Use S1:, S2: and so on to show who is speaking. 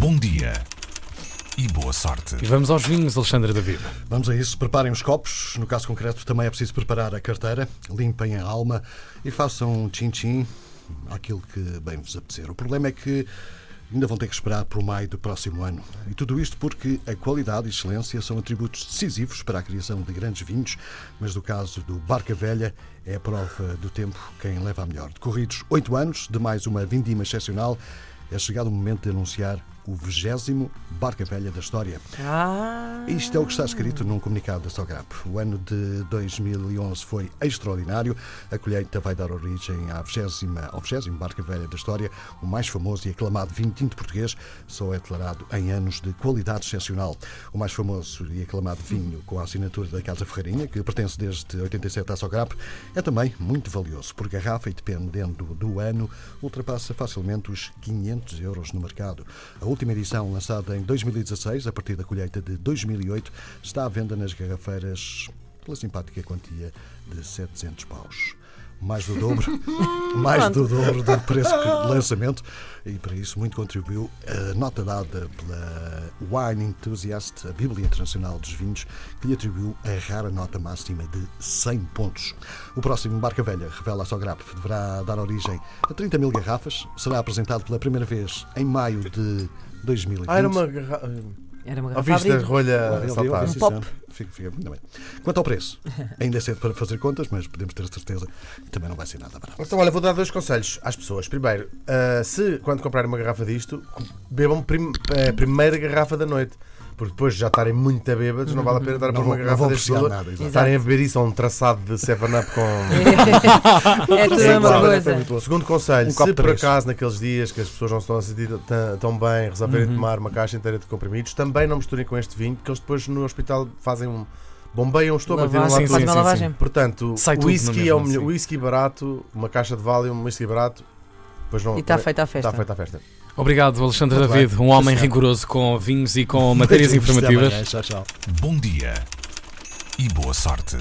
S1: Bom dia e boa sorte.
S2: E vamos aos vinhos, Alexandre David.
S3: Vamos a isso. Preparem os copos. No caso concreto, também é preciso preparar a carteira. Limpem a alma e façam tchim-tchim àquilo que bem vos apetecer. O problema é que ainda vão ter que esperar por maio do próximo ano. E tudo isto porque a qualidade e excelência são atributos decisivos para a criação de grandes vinhos, mas no caso do Barca Velha é a prova do tempo quem leva a melhor. Decorridos oito anos de mais uma vindima excepcional, é chegado o momento de anunciar o vigésimo Barca Velha da história.
S4: Ah.
S3: Isto é o que está escrito num comunicado da Sograp. O ano de 2011 foi extraordinário. A colheita vai dar origem à 20, ao 20 Barca Velha da história. O mais famoso e aclamado vinho tinto português só é declarado em anos de qualidade excepcional. O mais famoso e aclamado vinho com a assinatura da Casa Ferreirinha, que pertence desde 87 à Sograp, é também muito valioso por garrafa e, dependendo do ano, ultrapassa facilmente os 500 euros no mercado. A última edição, lançada em 2016, a partir da colheita de 2008, está à venda nas garrafeiras pela simpática quantia de 700 paus. Mais do dobro, mais do dobro do preço de lançamento, e para isso muito contribuiu a nota dada pela Wine Enthusiast, a Bíblia Internacional dos Vinhos, que lhe atribuiu a rara nota máxima de 100 pontos. O próximo Barca Velha, revela a Sograp, deverá dar origem a 30 mil garrafas, será apresentado pela primeira vez em maio de 2020.
S5: Ah, era uma garrafa.
S4: Era uma garrafa
S5: Ouviste a rolha saltar?
S3: sim,
S4: pop.
S3: Fica, fica muito bem. Quanto ao preço, ainda é cedo para fazer contas, mas podemos ter a certeza que também não vai ser nada barato.
S5: Então, olha, vou dar dois conselhos às pessoas. Primeiro, ah, se quando comprarem uma garrafa disto, bebam prim- a primeira garrafa da noite. Porque depois de já estarem muito bêbados, não vale a pena dar a
S3: Não
S5: pôr uma garrafa deste
S3: apreciar
S5: valor.
S3: nada, exato.
S5: Estarem a beber isso a um traçado de 7-Up com.
S4: É tudo a
S5: Sim,
S4: mesma
S5: claro,
S4: coisa.
S5: Segundo conselho,
S3: Um
S5: se por
S3: três.
S5: acaso naqueles dias que as pessoas não se estão a sentir tão- tão bem, resolverem tomar uma caixa inteira de comprimidos, também não misturem com este vinho, porque eles depois no hospital fazem um. bombeiam o estômago, tiram lá
S4: Lavagem,
S2: sim,
S5: tudo.
S4: faz uma
S2: sim,
S4: lavagem.
S5: Portanto,
S2: Sai
S5: o whisky é o melhor. whisky barato, uma caixa de Valium, um whisky barato, depois não.
S4: E está feita a festa.
S5: Está feita a festa.
S2: Obrigado, Alexandre
S3: Muito
S2: David,
S3: bem.
S2: um homem rigoroso com vinhos e com matérias informativas.
S3: amanhã. Tchau, tchau.
S1: Bom dia e boa sorte.